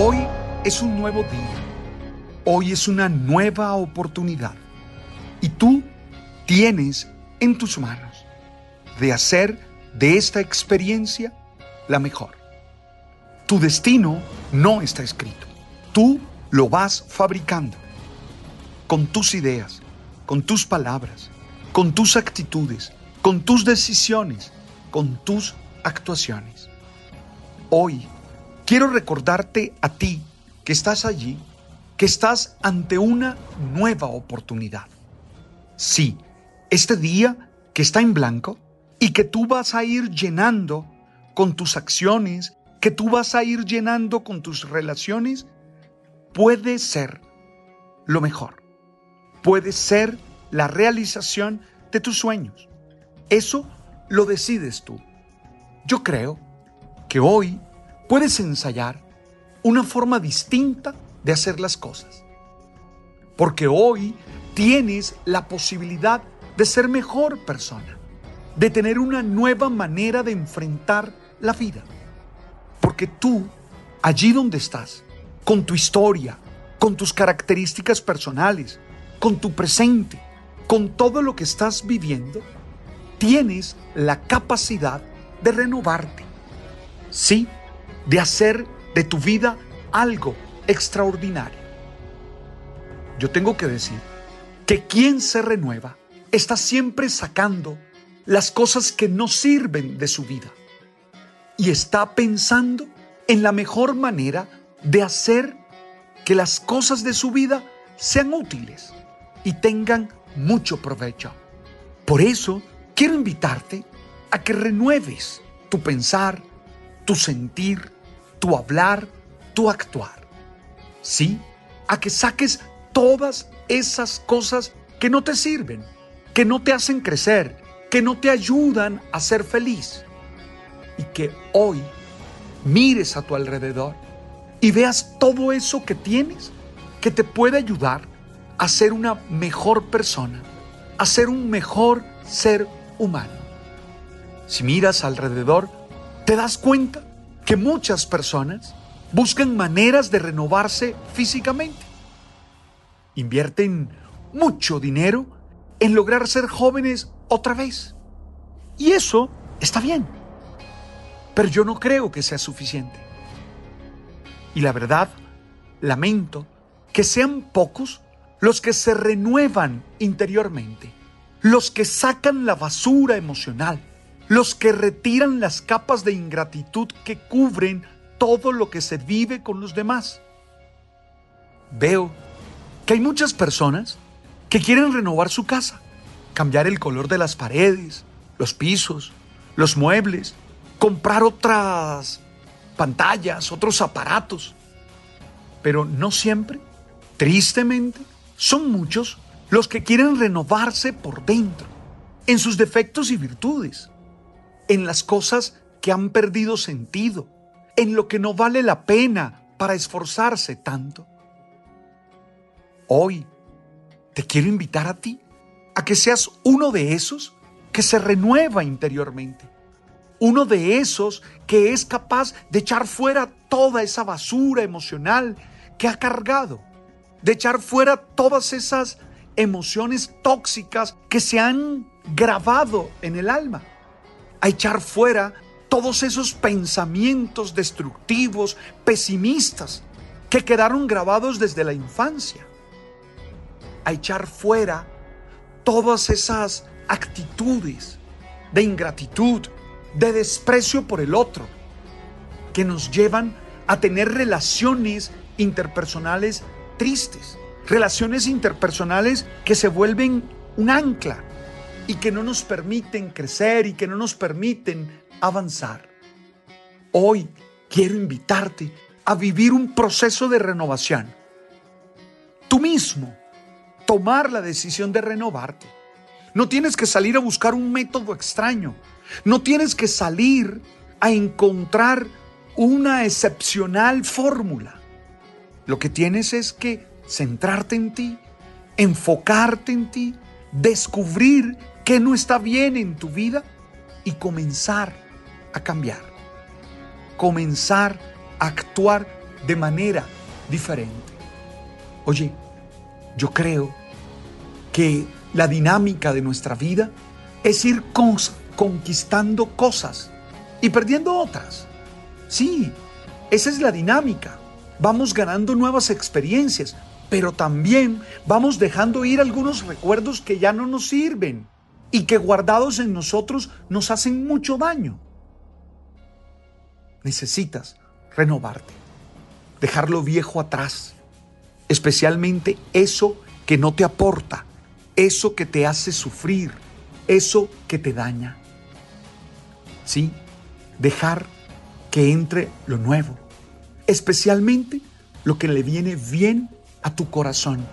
Hoy es un nuevo día. Hoy es una nueva oportunidad. Y tú tienes en tus manos de hacer de esta experiencia la mejor. Tu destino no está escrito. Tú lo vas fabricando con tus ideas, con tus palabras, con tus actitudes, con tus decisiones, con tus actuaciones. Hoy quiero recordarte a ti que estás allí, que estás ante una nueva oportunidad. Sí, este día que está en blanco y que tú vas a ir llenando con tus acciones, que tú vas a ir llenando con tus relaciones, puede ser lo mejor. Puede ser la realización de tus sueños. Eso lo decides tú. Yo creo que hoy puedes ensayar una forma distinta de hacer las cosas. Porque hoy tienes la posibilidad de ser mejor persona, de tener una nueva manera de enfrentar la vida. Porque tú, allí donde estás, con tu historia, con tus características personales, con tu presente, con todo lo que estás viviendo, tienes la capacidad de renovarte. Sí, de hacer de tu vida algo extraordinario. Yo tengo que decir que quien se renueva está siempre sacando las cosas que no sirven de su vida y está pensando en la mejor manera de hacer que las cosas de su vida sean útiles y tengan mucho provecho. Por eso quiero invitarte a que renueves tu pensar, tu sentir, tu hablar, tu actuar. Sí, a que saques todas esas cosas que no te sirven, que no te hacen crecer, que no te ayudan a ser feliz. Y que hoy mires a tu alrededor y veas todo eso que tienes que te puede ayudar a ser una mejor persona, a ser un mejor ser humano. Si miras alrededor, te das cuenta que muchas personas buscan maneras de renovarse físicamente. Invierten mucho dinero en lograr ser jóvenes otra vez. Y eso está bien. Pero yo no creo que sea suficiente. Y la verdad, lamento que sean pocos los que se renuevan interiormente, los que sacan la basura emocional, los que retiran las capas de ingratitud que cubren todo lo que se vive con los demás. Veo que hay muchas personas que quieren renovar su casa, cambiar el color de las paredes, los pisos, los muebles, comprar otras pantallas, otros aparatos. Pero no siempre, tristemente, son muchos los que quieren renovarse por dentro, en sus defectos y virtudes en las cosas que han perdido sentido, en lo que no vale la pena para esforzarse tanto. Hoy te quiero invitar a ti a que seas uno de esos que se renueva interiormente, uno de esos que es capaz de echar fuera toda esa basura emocional que ha cargado, de echar fuera todas esas emociones tóxicas que se han grabado en el alma a echar fuera todos esos pensamientos destructivos, pesimistas, que quedaron grabados desde la infancia, a echar fuera todas esas actitudes de ingratitud, de desprecio por el otro, que nos llevan a tener relaciones interpersonales tristes, relaciones interpersonales que se vuelven un ancla y que no nos permiten crecer y que no nos permiten avanzar. Hoy quiero invitarte a vivir un proceso de renovación. Tú mismo, tomar la decisión de renovarte. No tienes que salir a buscar un método extraño. No tienes que salir a encontrar una excepcional fórmula. Lo que tienes es que centrarte en ti, enfocarte en ti, descubrir qué no está bien en tu vida y comenzar a cambiar. Comenzar a actuar de manera diferente. Oye, yo creo que la dinámica de nuestra vida es ir conquistando cosas y perdiendo otras. Sí, esa es la dinámica. Vamos ganando nuevas experiencias, pero también vamos dejando ir algunos recuerdos que ya no nos sirven y que guardados en nosotros nos hacen mucho daño. Necesitas renovarte, dejar lo viejo atrás, especialmente eso que no te aporta, eso que te hace sufrir, eso que te daña. Sí, dejar que entre lo nuevo, especialmente lo que le viene bien a tu corazón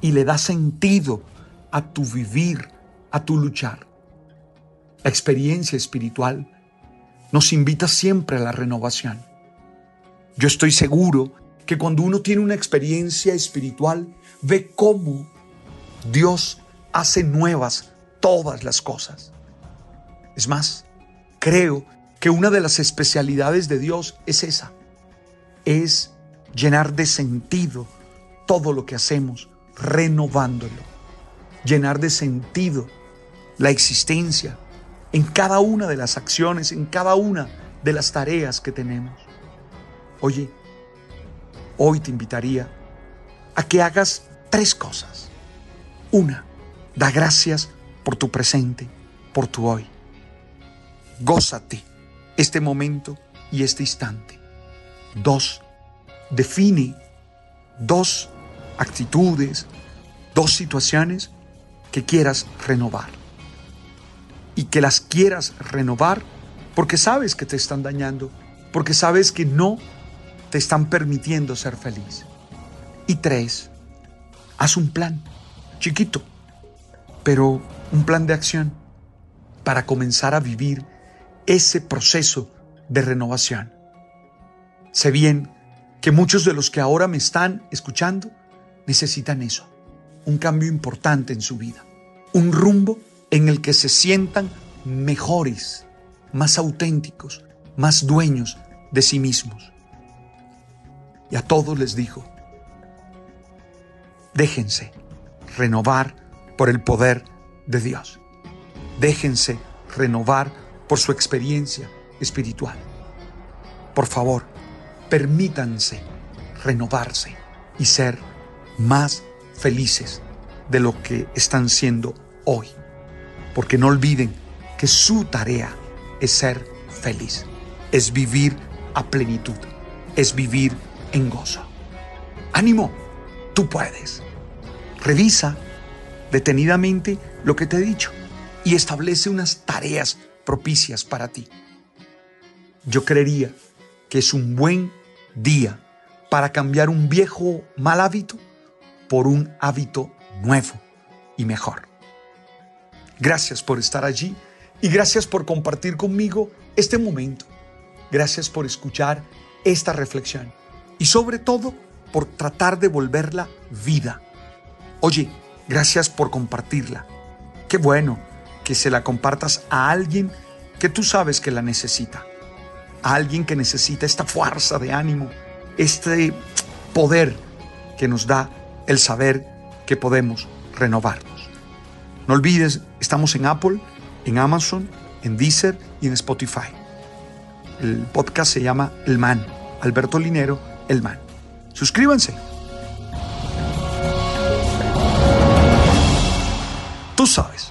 y le da sentido a tu vivir, a tu luchar. La experiencia espiritual nos invita siempre a la renovación. Yo estoy seguro que cuando uno tiene una experiencia espiritual, ve cómo Dios hace nuevas todas las cosas. Es más, creo que una de las especialidades de Dios es esa, es llenar de sentido todo lo que hacemos, renovándolo, llenar de sentido la existencia en cada una de las acciones, en cada una de las tareas que tenemos. Oye, hoy te invitaría a que hagas tres cosas. Una, da gracias por tu presente, por tu hoy. Gózate este momento y este instante. Dos, define dos actitudes, dos situaciones que quieras renovar. Y que las quieras renovar porque sabes que te están dañando, porque sabes que no te están permitiendo ser feliz. Y tres, haz un plan, chiquito, pero un plan de acción para comenzar a vivir ese proceso de renovación. Sé bien que muchos de los que ahora me están escuchando necesitan eso, un cambio importante en su vida, un rumbo en el que se sientan mejores, más auténticos, más dueños de sí mismos. Y a todos les dijo, déjense renovar por el poder de Dios. Déjense renovar por su experiencia espiritual. Por favor, permítanse renovarse y ser más felices de lo que están siendo hoy. Porque no olviden que su tarea es ser feliz, es vivir a plenitud, es vivir en gozo. Ánimo, tú puedes. Revisa detenidamente lo que te he dicho y establece unas tareas propicias para ti. Yo creería que es un buen día para cambiar un viejo mal hábito por un hábito nuevo y mejor. Gracias por estar allí y gracias por compartir conmigo este momento. Gracias por escuchar esta reflexión y sobre todo por tratar de volverla vida. Oye, gracias por compartirla. Qué bueno que se la compartas a alguien que tú sabes que la necesita a alguien que necesita esta fuerza de ánimo, este poder que nos da el saber que podemos renovarnos. No olvides, estamos en Apple, en Amazon en Deezer y en Spotify. El podcast se llama El Man. Alberto Linero, El Man. Suscríbanse. Tú sabes.